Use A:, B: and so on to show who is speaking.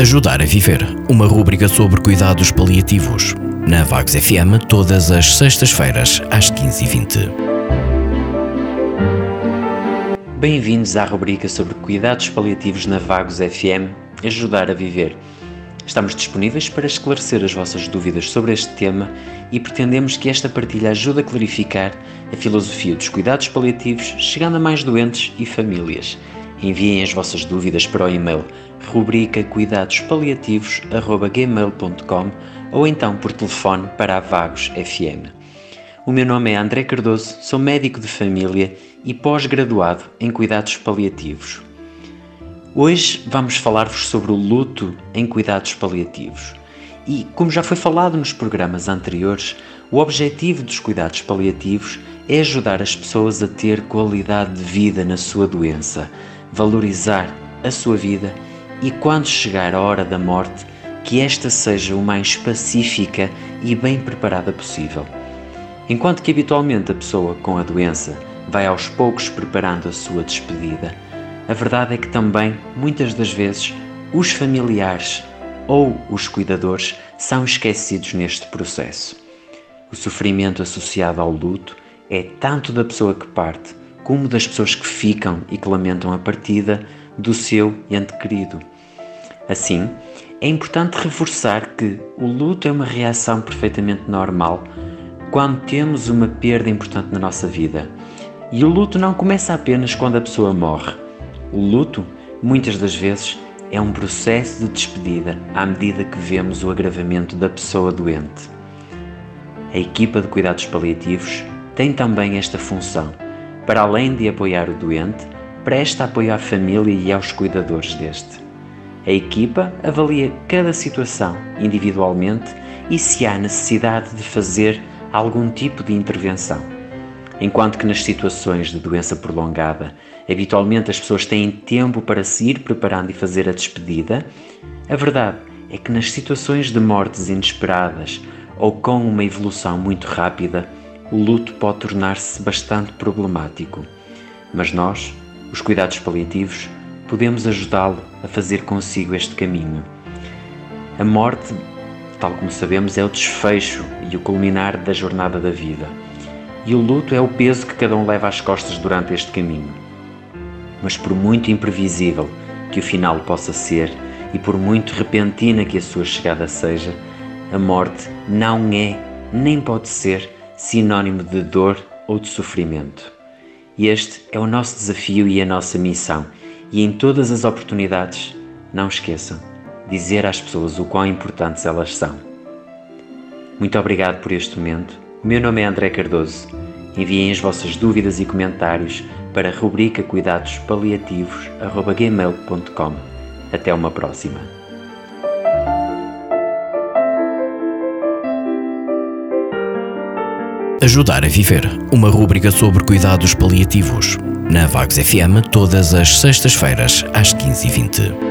A: Ajudar a Viver, uma rúbrica sobre cuidados paliativos. Na Vagos FM, todas as sextas-feiras, às 15h20.
B: Bem-vindos à rubrica sobre cuidados paliativos na Vagos FM, Ajudar a Viver. Estamos disponíveis para esclarecer as vossas dúvidas sobre este tema e pretendemos que esta partilha ajude a clarificar a filosofia dos cuidados paliativos, chegando a mais doentes e famílias. Enviem as vossas dúvidas para o e-mail rubrica cuidadospaliativos.gmail.com ou então por telefone para a Vagos FM. O meu nome é André Cardoso, sou médico de família e pós-graduado em cuidados paliativos. Hoje vamos falar-vos sobre o luto em cuidados paliativos. E, como já foi falado nos programas anteriores, o objetivo dos cuidados paliativos é ajudar as pessoas a ter qualidade de vida na sua doença, valorizar a sua vida e, quando chegar a hora da morte, que esta seja o mais pacífica e bem preparada possível. Enquanto que habitualmente a pessoa com a doença vai aos poucos preparando a sua despedida, a verdade é que também, muitas das vezes, os familiares ou os cuidadores são esquecidos neste processo. O sofrimento associado ao luto é tanto da pessoa que parte como das pessoas que ficam e que lamentam a partida do seu ente querido. Assim, é importante reforçar que o luto é uma reação perfeitamente normal quando temos uma perda importante na nossa vida. E o luto não começa apenas quando a pessoa morre. O luto, muitas das vezes, é um processo de despedida à medida que vemos o agravamento da pessoa doente. A equipa de cuidados paliativos tem também esta função. Para além de apoiar o doente, presta apoio à família e aos cuidadores deste. A equipa avalia cada situação individualmente e se há necessidade de fazer algum tipo de intervenção. Enquanto que nas situações de doença prolongada, habitualmente as pessoas têm tempo para se ir preparando e fazer a despedida, a verdade é que nas situações de mortes inesperadas ou com uma evolução muito rápida, o luto pode tornar-se bastante problemático. Mas nós, os cuidados paliativos, podemos ajudá-lo a fazer consigo este caminho. A morte, tal como sabemos, é o desfecho e o culminar da jornada da vida. E o luto é o peso que cada um leva às costas durante este caminho. Mas por muito imprevisível que o final possa ser e por muito repentina que a sua chegada seja, a morte não é, nem pode ser, sinônimo de dor ou de sofrimento. Este é o nosso desafio e a nossa missão e em todas as oportunidades, não esqueçam dizer às pessoas o quão importantes elas são. Muito obrigado por este momento. O meu nome é André Cardoso. Enviem as vossas dúvidas e comentários para a rubrica cuidados paliativos@gmail.com. Até uma próxima.
A: Ajudar a Viver, uma rúbrica sobre cuidados paliativos na Vagos FM todas as sextas-feiras às 15h20.